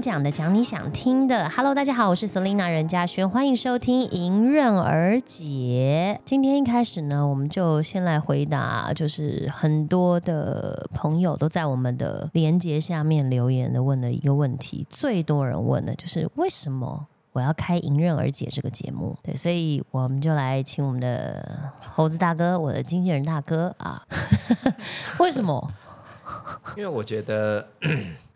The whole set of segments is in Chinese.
讲的，讲你想听的。Hello，大家好，我是 Selina 任嘉轩，欢迎收听《迎刃而解》。今天一开始呢，我们就先来回答，就是很多的朋友都在我们的连接下面留言的问的一个问题，最多人问的就是为什么我要开《迎刃而解》这个节目？对，所以我们就来请我们的猴子大哥，我的经纪人大哥啊，为什么？因为我觉得，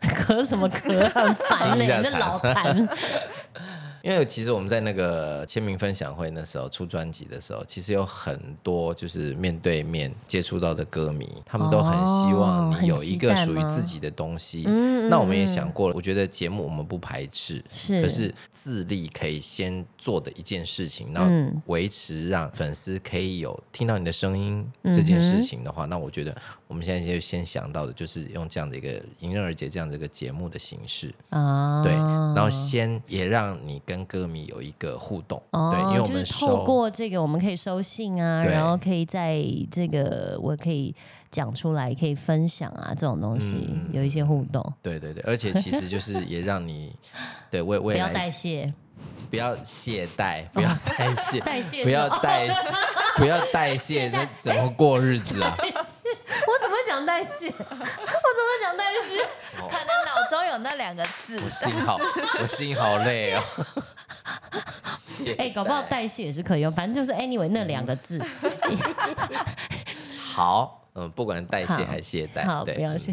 咳什么咳，很烦呢、吸一下你这老痰。因为其实我们在那个签名分享会那时候出专辑的时候，其实有很多就是面对面接触到的歌迷，他们都很希望哦你有一个属于自己的东西。嗯那我们也想过了，我觉得节目我们不排斥，是可是自立可以先做的一件事情，然嗯后维持让粉丝可以有听到你的声音嗯这件事情的话，那我觉得我们现在就先想到的就是用这样的一个迎刃而解这样的一个节目的形式。啊对，然后先也让你跟歌迷有一个互动，哦对，因为我们就是透过这个，我们可以收信啊，然后可以在这个我可以讲出来，可以分享啊，这种东西、嗯有一些互动，对对对，而且其实就是 也让你对未不要代谢，不要懈怠，不要代谢，代谢不要代谢，不要代 谢，那怎么过日子啊？我讲代谢？我怎么会讲代谢？可能脑中有那两个字，我心好，我心好累哦。懈哎、搞不好代谢也是可以用，反正就是 anyway 那两个字。好，嗯，不管代谢还是懈怠，好，对不要谢。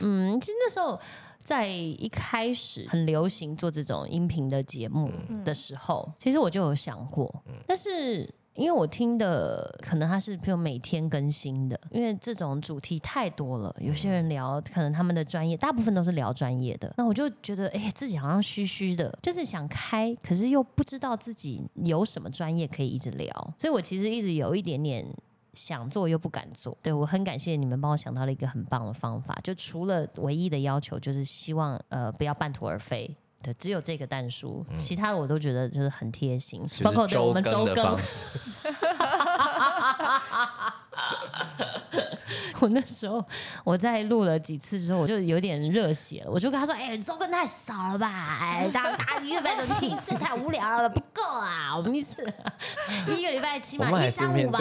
嗯，其实那时候在一开始很流行做这种音频的节目的时候，其实我就有想过，但是。因为我听的可能它是比如每天更新的，因为这种主题太多了，有些人聊可能他们的专业，大部分都是聊专业的，那我就觉得哎、自己好像虚虚的，就是想开，可是又不知道自己有什么专业可以一直聊，所以我其实一直有一点点想做又不敢做。对我很感谢你们帮我想到了一个很棒的方法，就除了唯一的要求就是希望呃不要半途而废。对，只有这个蛋书，其他的我都觉得就是很贴心，包括对我们周周更 更的方，式，我那时候我在录了几次之后，我就有点热血了，我就跟他说：“哎、周更太少了吧？哎，大大家一个礼拜能听一次太无聊了，不够啊！我们一次一个礼拜起码一三五吧。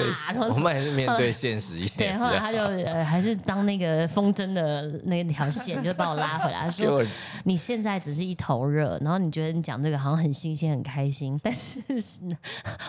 我们还是面对现实一对，后来他就呃还是当那个风筝的那条线，就把我拉回来。他说 给我：“你现在只是一头热，然后你觉得你讲这个好像很新鲜、很开心，但是是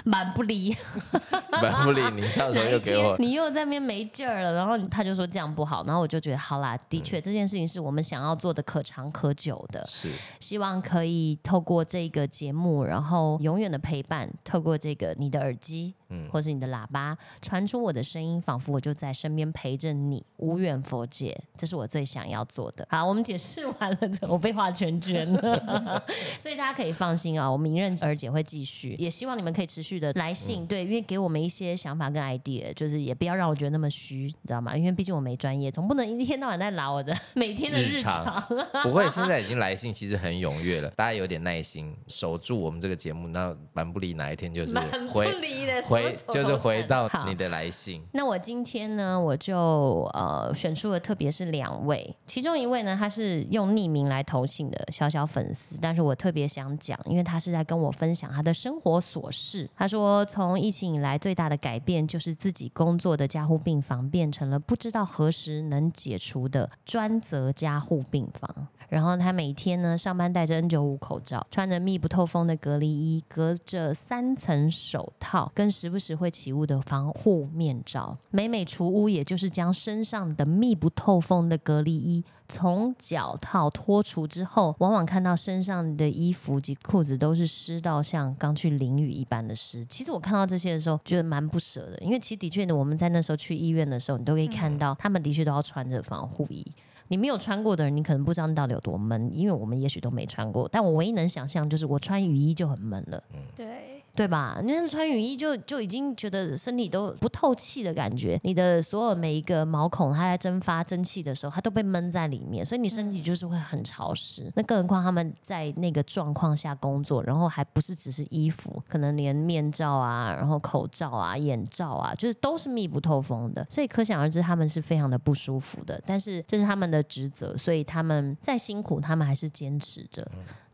蛮不离。蛮不理你，到时候又给我你又在那边没劲儿了，然后他就说这样不好，然后我就觉得好啦，的确这件事情是我们想要做的可长可久的，是。希望可以透过这个节目，然后永远的陪伴，透过这个你的耳机，嗯或是你的喇叭，传出我的声音，仿佛我就在身边陪着你，无远佛界，这是我最想要做的。好，我们解释完了，我被画圈圈了，所以大家可以放心啊，我们迎刃而解会继续，也希望你们可以持续的来信，对，因为给我们一些想法跟 idea，就是也不要让我觉得那么虚，你知道吗？因为毕竟我没专业，总不能一天到晚在拉我的每天的日日常常。不会，现在已经来信其实很踊跃了，大家有点耐心，守住我们这个节目，那蛮不离哪一天就是蛮不回离的，回就是回到你的来信，那我今天呢，我就呃选出了，特别是两位，其中一位呢，他是用匿名来投信的小小粉丝，但是我特别想讲，因为他是在跟我分享他的生活琐事。他说，从疫情以来最大的改变就是自己工作的加护病房变成了不知道何时能解除的专责加护病房。然后他每天呢上班戴着 N95 口罩，穿着密不透风的隔离衣，隔着三层手套，跟时不时会起雾的防护面罩。每每除污，也就是将身上的密不透风的隔离衣从脚套脱除之后，往往看到身上的衣服及裤子都是湿到像刚去淋雨一般的湿。其实我看到这些的时候，觉得蛮不舍的，因为其实的确呢，我们在那时候去医院的时候，你都可以看到他们的确都要穿着防护衣。你没有穿过的人，你可能不知道你到底有多闷，因为我们也许都没穿过。但我唯一能想象就是我穿雨衣就很闷了。对，对吧？你看穿雨衣就就已经觉得身体都不透气的感觉，你的所有每一个毛孔，它在蒸发蒸汽的时候，它都被闷在里面，所以你身体就是会很潮湿。那更何况他们在那个状况下工作，然后还不是只是衣服，可能连面罩啊，然后口罩啊、眼罩啊，就是都是密不透风的，所以可想而知他们是非常的不舒服的。但是这是他们的职责，所以他们再辛苦，他们还是坚持着。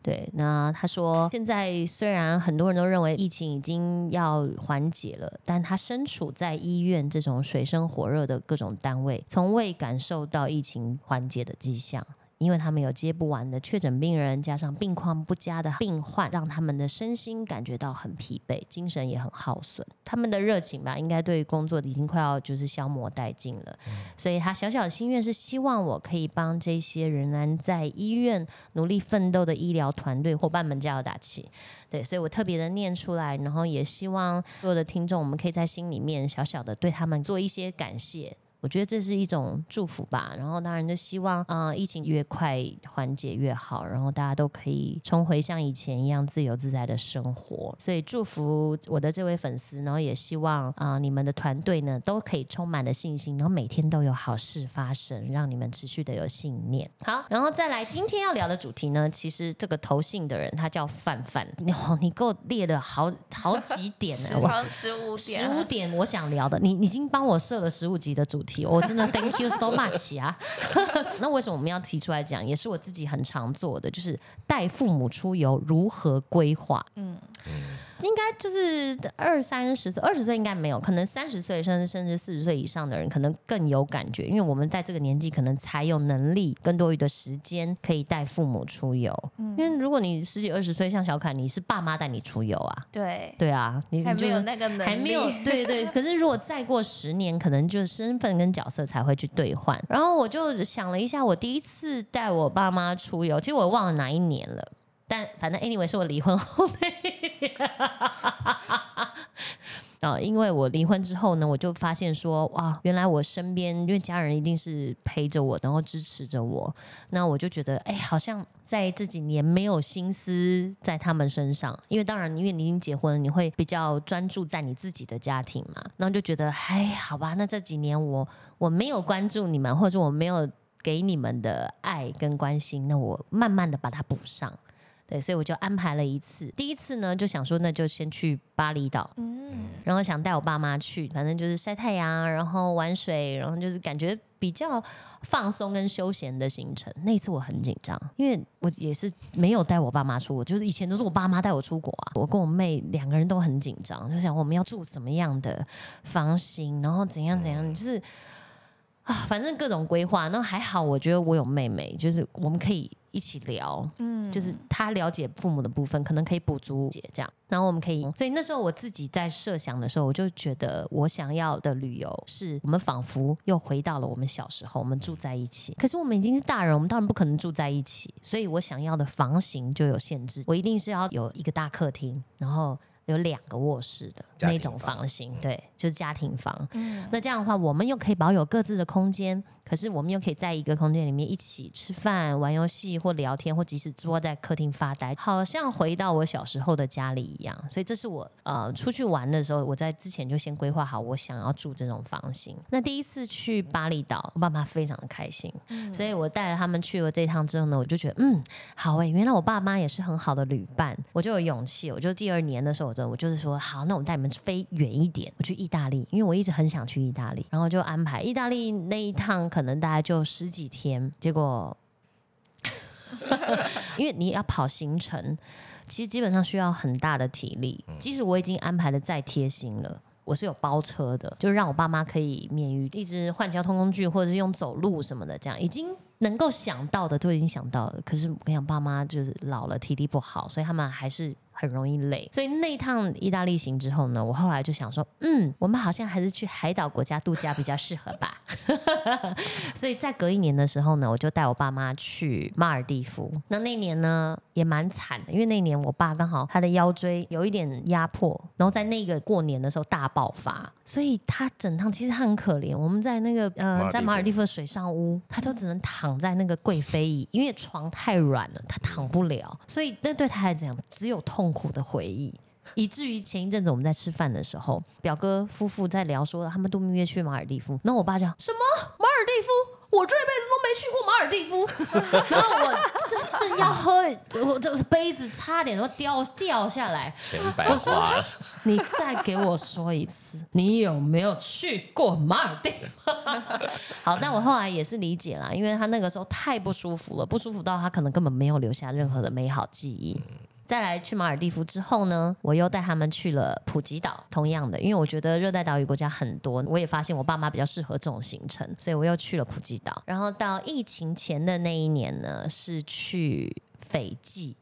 对，那他说，现在虽然很多人都认为疫情已经要缓解了，但他身处在医院这种水深火热的各种单位，从未感受到疫情缓解的迹象。因为他们有接不完的确诊病人，加上病况不佳的病患，让他们的身心感觉到很疲惫，精神也很耗损。他们的热情吧，应该对工作已经快要就是消磨殆尽了。所以他小小的心愿是希望我可以帮这些仍然在医院努力奋斗的医疗团队伙伴们加油打气。对，所以我特别的念出来，然后也希望所有的听众，我们可以在心里面小小的对他们做一些感谢。我觉得这是一种祝福吧，然后当然就希望啊、疫情越快缓解越好，然后大家都可以重回像以前一样自由自在的生活。所以祝福我的这位粉丝，然后也希望啊、你们的团队呢都可以充满了信心，然后每天都有好事发生，让你们持续的有信念。好，然后再来今天要聊的主题呢，其实这个投信的人他叫范范，哦，你给我列了好好几点呢，哇时光十五点十点，五点我想聊的，你你已经帮我设了十五集的主题，我真的 thank you so much 啊！那为什么我们要提出来讲？也是我自己很常做的，就是带父母出游如何规划。嗯，应该就是二三十岁，二十岁应该没有，可能三十岁甚至甚至四十岁以上的人可能更有感觉，因为我们在这个年纪可能才有能力更多余的时间可以带父母出游。嗯因为如果你十几二十岁，像小凯，你是爸妈带你出游啊，对，对啊，你还没有那个能力，还没有，对对。可是如果再过十年，可能就身份跟角色才会去兑换。然后我就想了一下，我第一次带我爸妈出游，其实我忘了哪一年了。但反正 anyway 是我离婚后那一年。啊，因为我离婚之后呢，我就发现说，哇，原来我身边因为家人一定是陪着我，然后支持着我，那我就觉得，哎，好像在这几年没有心思在他们身上，因为当然，因为你已经结婚，你会比较专注在你自己的家庭嘛，然后就觉得，哎，好吧，那这几年我我没有关注你们，或者我没有给你们的爱跟关心，那我慢慢的把它补上。对，所以我就安排了一次。第一次呢，就想说，那就先去巴厘岛，嗯，然后想带我爸妈去，反正就是晒太阳，然后玩水，然后就是感觉比较放松跟休闲的行程。那一次我很紧张，因为我也是没有带我爸妈出国，就是以前都是我爸妈带我出国啊。我跟我妹两个人都很紧张，就想我们要住什么样的房型，然后怎样怎样，就是。啊，反正各种规划，那还好，我觉得我有妹妹，就是我们可以一起聊，嗯就是她了解父母的部分，可能可以补足解这样，然后我们可以，所以那时候我自己在设想的时候，我就觉得我想要的旅游是我们仿佛又回到了我们小时候，我们住在一起，可是我们已经是大人，我们当然不可能住在一起，所以我想要的房型就有限制，我一定是要有一个大客厅，然后。有两个卧室的那种房房型，对，就是家庭房。嗯那这样的话，我们又可以保有各自的空间，可是我们又可以在一个空间里面一起吃饭、玩游戏或聊天，或即使坐在客厅发呆，好像回到我小时候的家里一样。所以这是我呃出去玩的时候，我在之前就先规划好我想要住这种房型。那第一次去巴厘岛，我爸妈非常的开心，所以我带了他们去了这一趟之后呢，我就觉得嗯好诶、原来我爸妈也是很好的旅伴，我就有勇气，我就第二年的时候，我就我就是说好，那我带你们飞远一点，我去意大利，因为我一直很想去意大利，然后就安排意大利那一趟，可能大概就十几天，结果 因为你要跑行程，其实基本上需要很大的体力，即使我已经安排的再贴心了。我是有包车的，就让我爸妈可以免于一直换交通工具，或者是用走路什么的，这样已经能够想到的都已经想到了。可是我跟你讲，爸妈就是老了，体力不好，所以他们还是很容易累。所以那一趟意大利行之后呢，我后来就想说，嗯，我们好像还是去海岛国家度假比较适合吧。所以在隔一年的时候呢，我就带我爸妈去马尔蒂夫。那那年呢也蛮惨的，因为那年我爸刚好他的腰椎有一点压迫，然后在那个过年的时候大爆发，所以他整趟其实他很可怜。我们在那个呃在马尔蒂夫的水上屋，他就只能躺在那个贵妃椅，因为床太软了，他躺不了，所以那对他来讲只有痛苦的回忆。以至于前一阵子我们在吃饭的时候，表哥夫妇在聊说他们度蜜月去马尔蒂夫，然后我爸讲什么马尔蒂夫？我这辈子都没去过马尔蒂夫，然后我正正要喝，我的杯子差点都掉掉下来。钱白花了。你再给我说一次，你有没有去过马尔蒂夫？好，但我后来也是理解了，因为他那个时候太不舒服了，不舒服到他可能根本没有留下任何的美好记忆。再来去马尔蒂夫之后呢，我又带他们去了普吉岛，同样的，因为我觉得热带岛屿国家很多，我也发现我爸妈比较适合这种行程，所以我又去了普吉岛。然后到疫情前的那一年呢，是去斐济。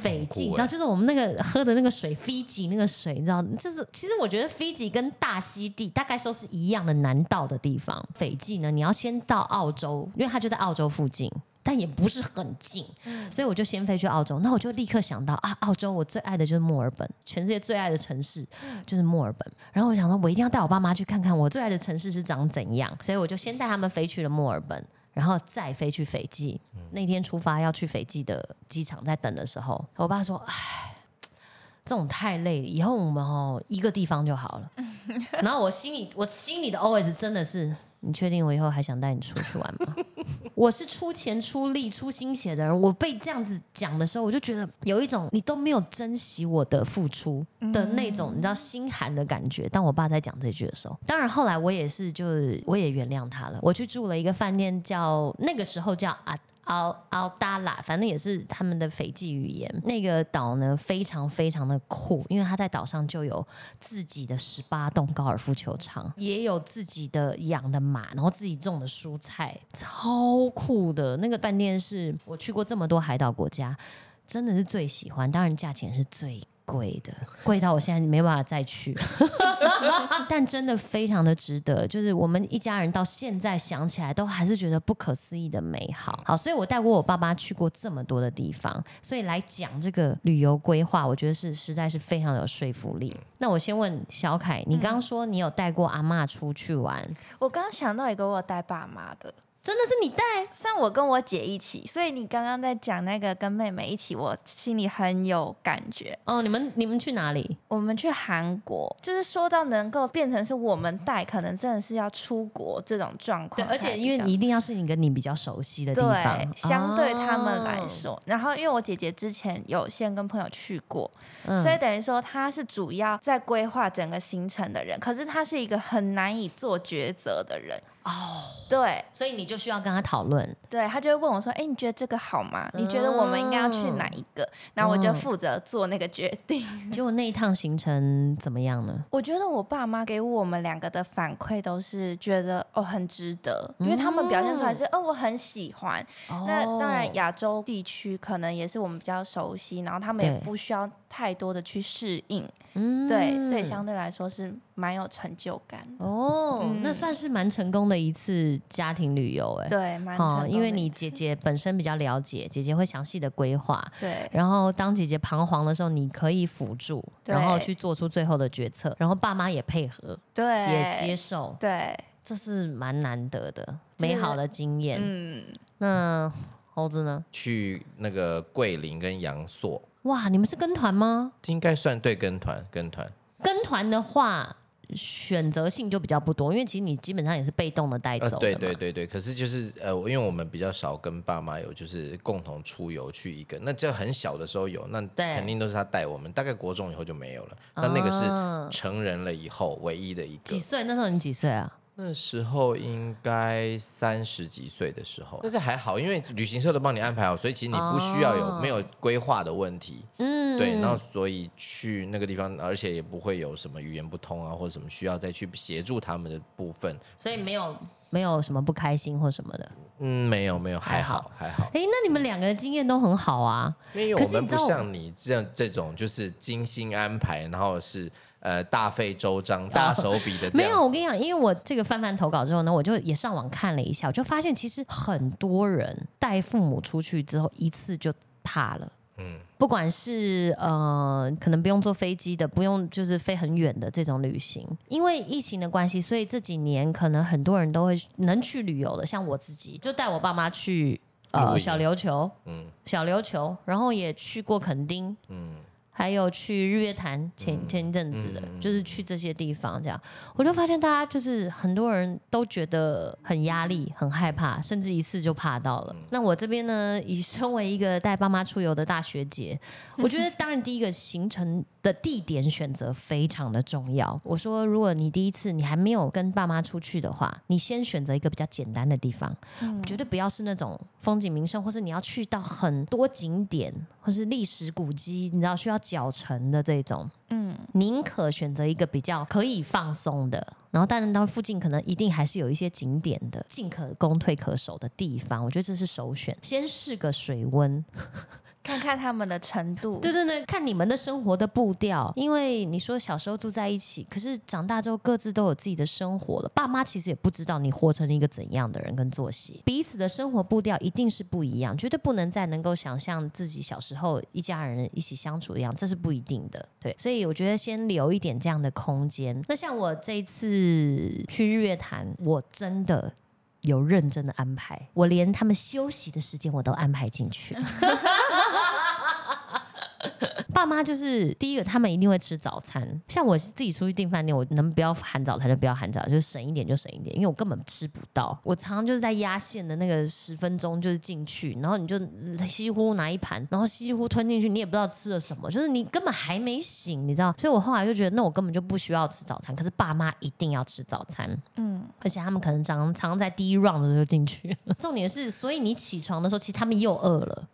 斐济，你知道，就是我们那个喝的那个水，斐济那个水，你知道，就是其实我觉得斐济跟大溪地大概都是一样的难到的地方。斐济呢，你要先到澳洲，因为它就在澳洲附近。但也不是很近，所以我就先飞去澳洲。那我就立刻想到啊，澳洲我最爱的就是墨尔本，全世界最爱的城市就是墨尔本。然后我想说，我一定要带我爸妈去看看我最爱的城市是长怎样。所以我就先带他们飞去了墨尔本，然后再飞去斐济。那天出发要去斐济的机场，在等的时候，我爸说：“唉，这种太累了，以后我们哦一个地方就好了。”然后我心里我心里的 OS 真的是。你确定我以后还想带你出去玩吗？我是出钱出力出心血的人，我被这样子讲的时候，我就觉得有一种你都没有珍惜我的付出的那种，你知道心寒的感觉。当我爸在讲这句的时候，当然后来我也是，就我也原谅他了。我去住了一个饭店，叫那个时候叫啊。奥奥达拉，反正也是他们的斐济语言。那个岛呢，非常非常的酷，因为它在岛上就有自己的十八栋高尔夫球场，也有自己的养的马，然后自己种的蔬菜，超酷的。那个饭店是我去过这么多海岛国家，真的是最喜欢。当然，价钱是最。贵的，贵到我现在没办法再去，但真的非常的值得。就是我们一家人到现在想起来，都还是觉得不可思议的美好。好，所以我带过我爸妈去过这么多的地方，所以来讲这个旅游规划，我觉得是实在是非常有说服力。那我先问小凯，你刚刚说你有带过阿妈出去玩，我刚刚想到一个，我有带爸妈的。真的是你带，像我跟我姐一起，所以你刚刚在讲那个跟妹妹一起，我心里很有感觉。哦，你们你们去哪里？我们去韩国，就是说到能够变成是我们带，可能真的是要出国这种状况。对，而且因为你一定要是你跟你比较熟悉的地方，相对他们来说。然后因为我姐姐之前有先跟朋友去过，所以等于说她是主要在规划整个行程的人，可是她是一个很难以做抉择的人。哦，对，所以你就需要跟他讨论。对他就会问我说：“哎，你觉得这个好吗？你觉得我们应该要去哪一个？”然后我就负责做那个决定。结果那一趟行程怎么样呢？我觉得我爸妈给我们两个的反馈都是觉得哦很值得，因为他们表现出来是哦我很喜欢。那当然亚洲地区可能也是我们比较熟悉，然后他们也不需要太多的去适应。嗯，对，所以相对来说是蛮有成就感哦。那算是蛮成功的一次家庭旅游，哎，对，蛮成因为你姐姐本身比较了解，姐姐会详细的规划，对。然后当姐姐彷徨的时候，你可以辅助，然后去做出最后的决策。然后爸妈也配合，对，也接受，对，这是蛮难得的美好的经验。嗯，那猴子呢？去那个桂林跟阳朔。哇，你们是跟团吗？应该算对跟团，跟团。跟团的话，选择性就比较不多，因为其实你基本上也是被动的带走。对对对对，可是就是呃，因为我们比较少跟爸妈有就是共同出游去一个，那这很小的时候有，那肯定都是他带我们。大概国中以后就没有了，那那个是成人了以后唯一的一个。几岁？那时候你几岁啊？那时候应该三十几岁的时候，但是还好，因为旅行社都帮你安排好，所以其实你不需要有没有规划的问题。嗯，对，然后所以去那个地方，而且也不会有什么语言不通啊，或者什么需要再去协助他们的部分，所以没有没有什么不开心或什么的。嗯，没有没有，还好还好。哎，那你们两个的经验都很好啊，因为我们不像你这样这种就是精心安排，然后是。呃，大费周章、大手笔的没有。我跟你讲，因为我这个翻翻投稿之后呢，我就也上网看了一下，我就发现其实很多人带父母出去之后，一次就怕了。嗯，不管是呃，可能不用坐飞机的，不用就是飞很远的这种旅行，因为疫情的关系，所以这几年可能很多人都会能去旅游的，像我自己就带我爸妈去呃小琉球，嗯，小琉球，然后也去过垦丁，嗯。还有去日月潭前前一阵子的，就是去这些地方这样，我就发现大家就是很多人都觉得很压力、很害怕，甚至一次就怕到了。那我这边呢，以身为一个带爸妈出游的大学姐，我觉得当然第一个行程的地点选择非常的重要。我说，如果你第一次你还没有跟爸妈出去的话，你先选择一个比较简单的地方，绝对不要是那种风景名胜，或是你要去到很多景点，或是历史古迹，你知道需要脚程的这种。嗯，宁可选择一个比较可以放松的，然后当然到附近可能一定还是有一些景点的，进可攻退可守的地方，我觉得这是首选。先试个水温。看看他们的程度，对对对，看你们的生活的步调。因为你说小时候住在一起，可是长大之后各自都有自己的生活了，爸妈其实也不知道你活成了一个怎样的人跟作息，彼此的生活步调一定是不一样，绝对不能再能够想象自己小时候一家人一起相处一样，这是不一定的。对，所以我觉得先留一点这样的空间。那像我这一次去日月潭，我真的有认真的安排，我连他们休息的时间我都安排进去。爸妈就是第一个，他们一定会吃早餐。像我自己出去订饭店，我能不要含早餐就不要含早，就省一点就省一点，因为我根本吃不到。我常常就是在压线的那个十分钟就是进去，然后你就稀里糊涂拿一盘，然后稀里糊涂吞进去，你也不知道吃了什么，就是你根本还没醒，你知道。所以我后来就觉得，那我根本就不需要吃早餐。可是爸妈一定要吃早餐，嗯，而且他们可能常常常在第一 round 的时候进去。重点是，所以你起床的时候，其实他们又饿了。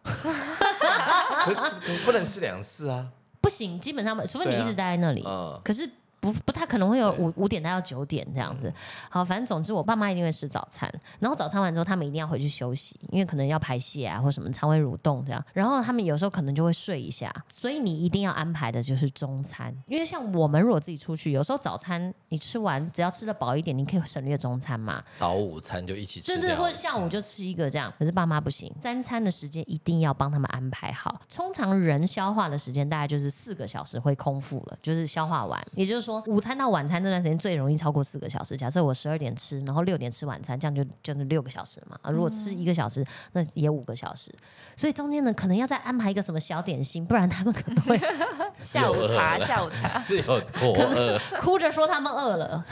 不能吃两次啊！不行，基本上除非你一直待在那里。可是。不不太可能会有五五点待到九点这样子，好，反正总之我爸妈一定会吃早餐，然后早餐完之后他们一定要回去休息，因为可能要排泄啊或什么肠胃蠕动这样，然后他们有时候可能就会睡一下，所以你一定要安排的就是中餐，因为像我们如果自己出去，有时候早餐你吃完只要吃的饱一点，你可以省略中餐嘛，早午餐就一起吃，对对，或者下午就吃一个这样，可是爸妈不行，三餐的时间一定要帮他们安排好，通常人消化的时间大概就是四个小时会空腹了，就是消化完，也就是说午餐到晚餐。这段时间最容易超过四个小时。假设我十二点吃，然后六点吃晚餐，这样就就是六个小时嘛。啊，如果吃一个小时，那也五个小时。所以中间呢，可能要再安排一个什么小点心，不然他们可能会 下午茶，下午茶 是有多饿，哭着说他们饿了。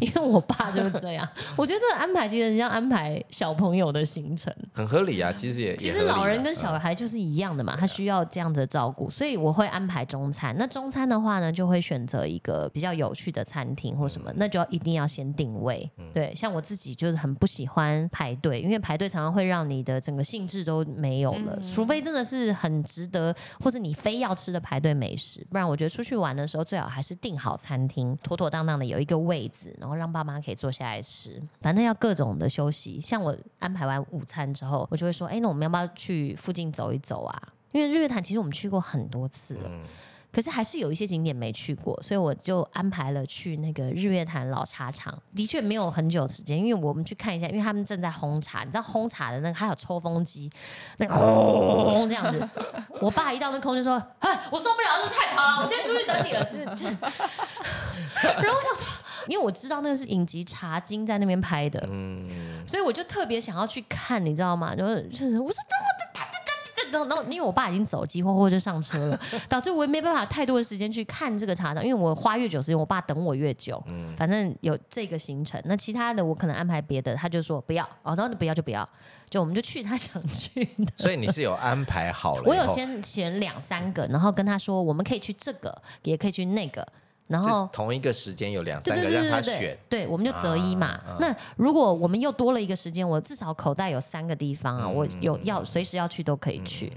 因为我爸就是这样，我觉得这个安排其实像安排小朋友的行程，很合理啊。其实也其实老人跟小孩就是一样的嘛，他需要这样的照顾，所以我会安排中餐。那中餐的话呢，就会选择一个比较有趣的餐厅或什么，那就要一定要先定位。对，像我自己就是很不喜欢排队，因为排队常常会让你的整个兴致都没有了。除非真的是很值得，或是你非要吃的排队美食，不然我觉得出去玩的时候最好还是订好餐厅，妥妥当当的有一个位子，然后让爸妈可以坐下来吃。反正要各种的休息。像我安排完午餐之后，我就会说：“哎，那我们要不要去附近走一走啊？”因为日月潭其实我们去过很多次了。可是还是有一些景点没去过，所以我就安排了去那个日月潭老茶厂。的确没有很久时间，因为我们去看一下，因为他们正在烘茶，你知道烘茶的那个还有抽风机，那个轰这样子。我爸一到那空就说：“哎，我受不了，这太吵了，我先出去等你了。”就就，然后我想说，因为我知道那个是影集《茶经》在那边拍的，嗯，所以我就特别想要去看，你知道吗？就是就是，我说等我。然后，因为我爸已经走，急慌慌就上车了，导致我也没办法太多的时间去看这个茶厂，因为我花越久时间，我爸等我越久。嗯，反正有这个行程，那其他的我可能安排别的，他就说不要，哦，然后不要就不要，就我们就去他 想去的。所以你是有安排好了？我有先选两三个，然后跟他说我们可以去这个，也可以去那个。然后同一个时间有两三个让他选，对，我们就择一嘛。那如果我们又多了一个时间，我至少口袋有三个地方啊，我有要随时要去都可以去。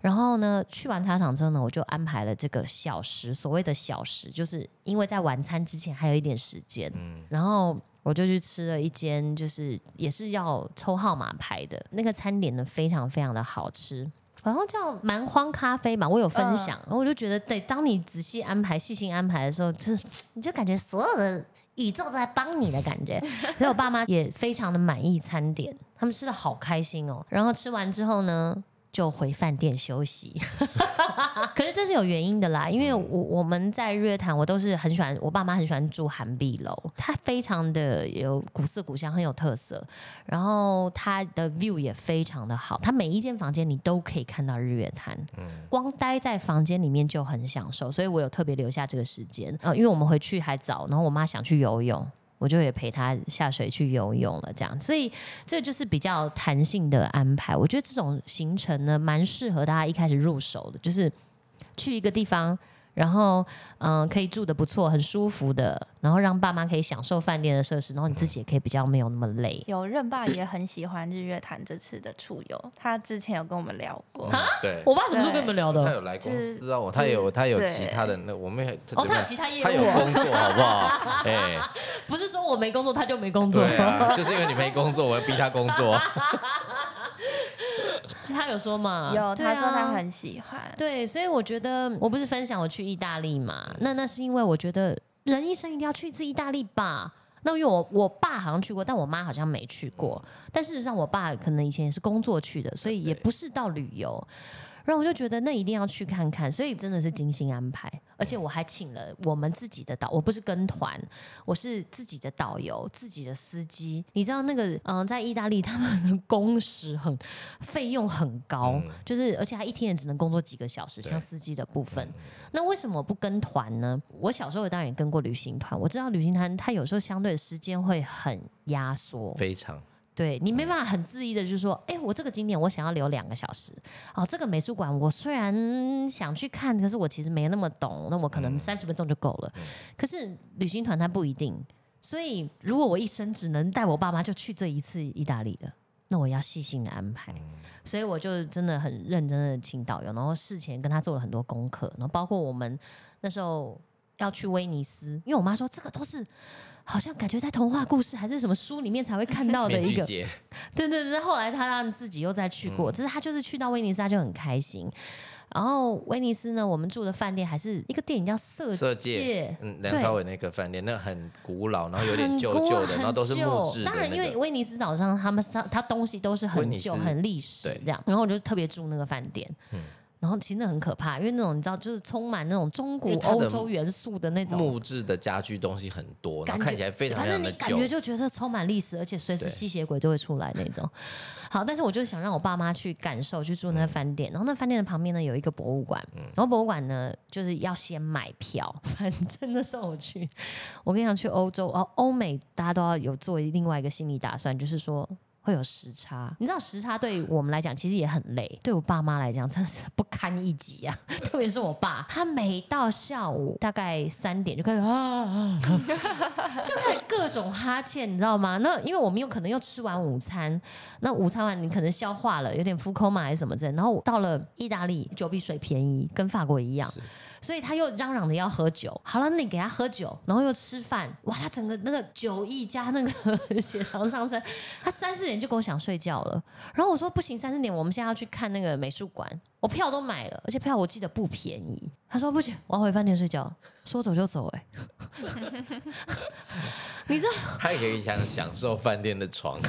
然后呢，去完茶厂之后呢，我就安排了这个小时，所谓的小时，就是因为在晚餐之前还有一点时间。然后我就去吃了一间，就是也是要抽号码牌的那个餐点呢，非常非常的好吃。好像叫蛮荒咖啡嘛，我有分享，然后我就觉得，对，当你仔细安排、细心安排的时候，就是你就感觉所有的宇宙都在帮你的感觉。所以我爸妈也非常的满意餐点，他们吃的好开心哦。然后吃完之后呢？就回饭店休息。可是这是有原因的啦，因为我我们在日月潭，我都是很喜欢，我爸妈很喜欢住寒碧楼，它非常的有古色古香，很有特色，然后它的 view 也非常的好，它每一间房间你都可以看到日月潭，光待在房间里面就很享受，所以我有特别留下这个时间啊，因为我们回去还早，然后我妈想去游泳。我就也陪他下水去游泳了，这样，所以这就是比较弹性的安排。我觉得这种行程呢，蛮适合大家一开始入手的，就是去一个地方。然后，嗯，可以住的不错，很舒服的。然后让爸妈可以享受饭店的设施，然后你自己也可以比较没有那么累。有任爸也很喜欢日月潭这次的出游，他之前有跟我们聊过。啊对，我爸什么时候跟你们聊的？他有来公司啊，我他有他有其他的那我们哦，他有其他业务，他有工作好不好？哎，不是说我没工作他就没工作，对啊，就是因为你没工作，我要逼他工作。他有说嘛？有，他说他很喜欢。对，所以我觉得我不是分享我去意大利嘛？那那是因为我觉得人一生一定要去一次意大利吧。那因为我我爸好像去过，但我妈好像没去过。但事实上，我爸可能以前也是工作去的，所以也不是到旅游。然后我就觉得那一定要去看看，所以真的是精心安排，而且我还请了我们自己的导，我不是跟团，我是自己的导游，自己的司机。你知道那个嗯，在意大利他们的工时很费用很高，就是而且他一天也只能工作几个小时，像司机的部分。那为什么不跟团呢？我小时候当然也跟过旅行团，我知道旅行团它有时候相对的时间会很压缩，非常。对你没办法很恣意的，就是说，哎，我这个景点我想要留两个小时，哦，这个美术馆我虽然想去看，可是我其实没那么懂，那我可能三十分钟就够了。可是旅行团它不一定，所以如果我一生只能带我爸妈就去这一次意大利的，那我要细心的安排。所以我就真的很认真的请导游，然后事前跟他做了很多功课，然后包括我们那时候要去威尼斯，因为我妈说这个都是。好像感觉在童话故事还是什么书里面才会看到的 一个，对对对。后来他让自己又再去过，只是他就是去到威尼斯他就很开心。然后威尼斯呢，我们住的饭店还是一个电影叫《色色戒》，嗯，梁朝伟那个饭店，那很古老，然后有点旧旧的，然后都是木质当然，因为威尼斯岛上他们他他东西都是很旧、很历史这样。然后我就特别住那个饭店。然后其实那很可怕，因为那种你知道，就是充满那种中古欧洲元素的那种木质的家具东西很多，然后看起来非常非常的旧，感觉就觉得充满历史，而且随时吸血鬼就会出来那种。好，但是我就想让我爸妈去感受，去住那个饭店。然后那饭店的旁边呢有一个博物馆，然后博物馆呢就是要先买票。反正那时候我去，我跟你讲去欧洲哦，欧美大家都要有做另外一个心理打算，就是说。会有时差，你知道时差对我们来讲其实也很累，对我爸妈来讲真是不堪一击啊！特别是我爸，他每到下午大概三点就开始啊，就开始各种哈欠，你知道吗？那因为我们有可能又吃完午餐，那午餐完你可能消化了，有点腹空嘛还是什么的，然后到了意大利酒比水便宜，跟法国一样。所以他又嚷嚷着要喝酒，好了，那你给他喝酒，然后又吃饭，哇，他整个那个酒意加那个 血糖上升，他三四点就跟我想睡觉了。然后我说不行，三四点我们现在要去看那个美术馆，我票都买了，而且票我记得不便宜。他说不行，我要回饭店睡觉，说走就走，哎，你知道？他可以想享受饭店的床。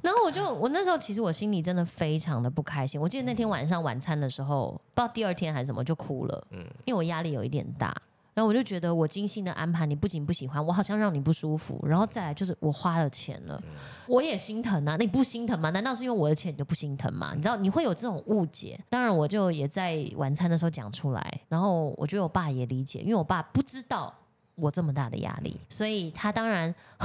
然后我就，我那时候其实我心里真的非常的不开心。我记得那天晚上晚餐的时候，不知道第二天还是什么，就哭了。嗯，因为我压力有一点大。然后我就觉得我精心的安排，你不仅不喜欢，我好像让你不舒服。然后再来就是我花了钱了，我也心疼啊。你不心疼吗？难道是因为我的钱你就不心疼吗？你知道你会有这种误解。当然我就也在晚餐的时候讲出来。然后我觉得我爸也理解，因为我爸不知道。我这么大的压力，所以他当然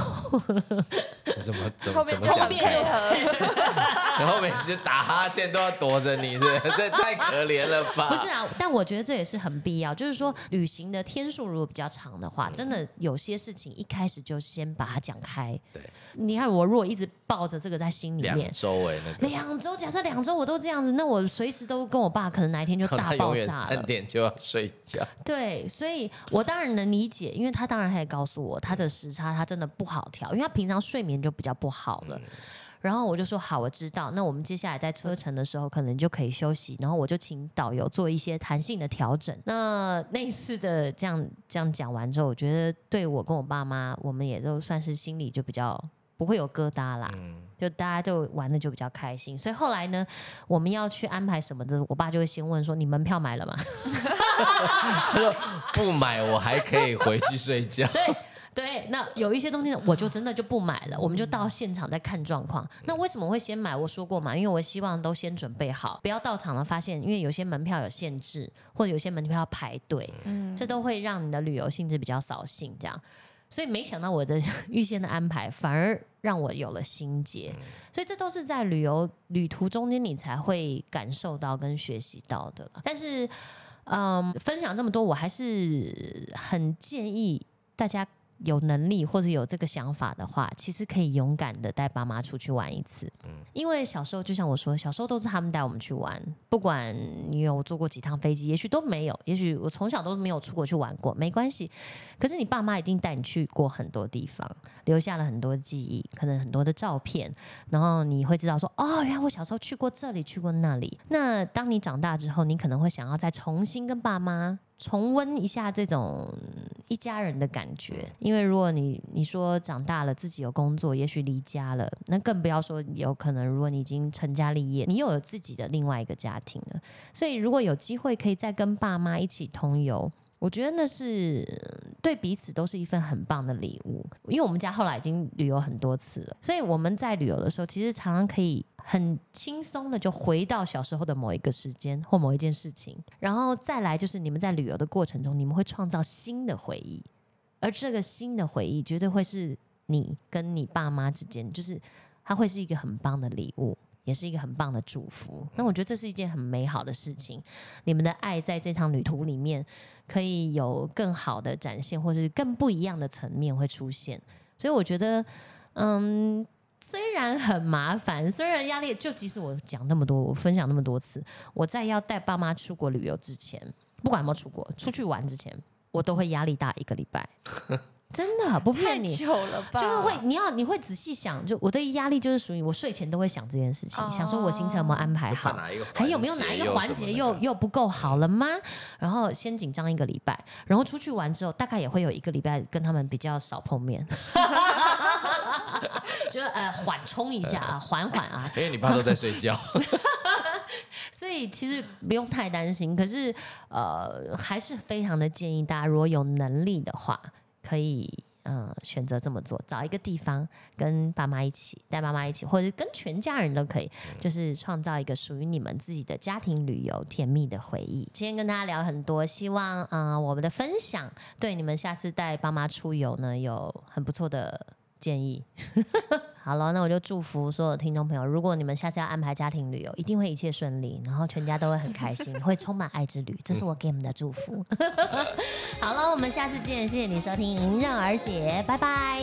怎么怎么怎么讲开，然后每次打哈欠都要躲着你，是这太可怜了吧？不是啊，但我觉得这也是很必要。就是说，旅行的天数如果比较长的话，真的有些事情一开始就先把它讲开。对，你看我如果一直抱着这个在心里面，两周哎，那个两周，假设两周我都这样子，那我随时都跟我爸可能哪一天就大爆炸了。三点就要睡觉。对，所以我当然能理解。因为他当然他也告诉我，他的时差他真的不好调，因为他平常睡眠就比较不好了。然后我就说好，我知道。那我们接下来在车程的时候，可能就可以休息。然后我就请导游做一些弹性的调整。那那一次的这样这样讲完之后，我觉得对我跟我爸妈，我们也都算是心里就比较不会有疙瘩啦。就大家就玩的就比较开心，所以后来呢，我们要去安排什么的，我爸就会先问说：“你门票买了吗？” 他说：“不买，我还可以回去睡觉。”对对，那有一些东西呢，我就真的就不买了，我们就到现场再看状况。那为什么会先买？我说过嘛，因为我希望都先准备好，不要到场了发现，因为有些门票有限制，或者有些门票要排队，嗯，这都会让你的旅游性质比较扫兴，这样。所以没想到我的 预先的安排反而让我有了心结，所以这都是在旅游旅途中间你才会感受到跟学习到的。但是，嗯，分享这么多，我还是很建议大家。有能力或者有这个想法的话，其实可以勇敢的带爸妈出去玩一次。嗯，因为小时候就像我说，小时候都是他们带我们去玩，不管你有坐过几趟飞机，也许都没有，也许我从小都没有出国去玩过，没关系。可是你爸妈已经带你去过很多地方，留下了很多记忆，可能很多的照片，然后你会知道说，哦，原来我小时候去过这里，去过那里。那当你长大之后，你可能会想要再重新跟爸妈。重温一下这种一家人的感觉，因为如果你你说长大了自己有工作，也许离家了，那更不要说有可能，如果你已经成家立业，你又有自己的另外一个家庭了。所以如果有机会可以再跟爸妈一起同游。我觉得那是对彼此都是一份很棒的礼物，因为我们家后来已经旅游很多次了，所以我们在旅游的时候，其实常常可以很轻松的就回到小时候的某一个时间或某一件事情，然后再来就是你们在旅游的过程中，你们会创造新的回忆，而这个新的回忆绝对会是你跟你爸妈之间，就是它会是一个很棒的礼物。也是一个很棒的祝福。那我觉得这是一件很美好的事情。你们的爱在这趟旅途里面可以有更好的展现，或者是更不一样的层面会出现。所以我觉得，嗯，虽然很麻烦，虽然压力，就即使我讲那么多，我分享那么多次，我在要带爸妈出国旅游之前，不管有没有出国，出去玩之前，我都会压力大一个礼拜。真的不骗你，久了吧？就是会，你要你会仔细想，就我的压力就是属于我睡前都会想这件事情，想说我行程有没有安排好，还有没有哪一个环节又又不够好了吗？然后先紧张一个礼拜，然后出去玩之后，大概也会有一个礼拜跟他们比较少碰面，就呃缓冲一下啊，缓缓啊，因为你爸都在睡觉，所以其实不用太担心。可是呃，还是非常的建议大家，如果有能力的话。可以，嗯，选择这么做，找一个地方跟爸妈一起，带妈妈一起，或者跟全家人都可以，就是创造一个属于你们自己的家庭旅游甜蜜的回忆。今天跟大家聊很多，希望啊，我们的分享对你们下次带爸妈出游呢有很不错的。建议，好了，那我就祝福所有听众朋友，如果你们下次要安排家庭旅游，一定会一切顺利，然后全家都会很开心，会充满爱之旅，这是我给你们的祝福。好了，我们下次见，谢谢你收听《迎刃而解》，拜拜。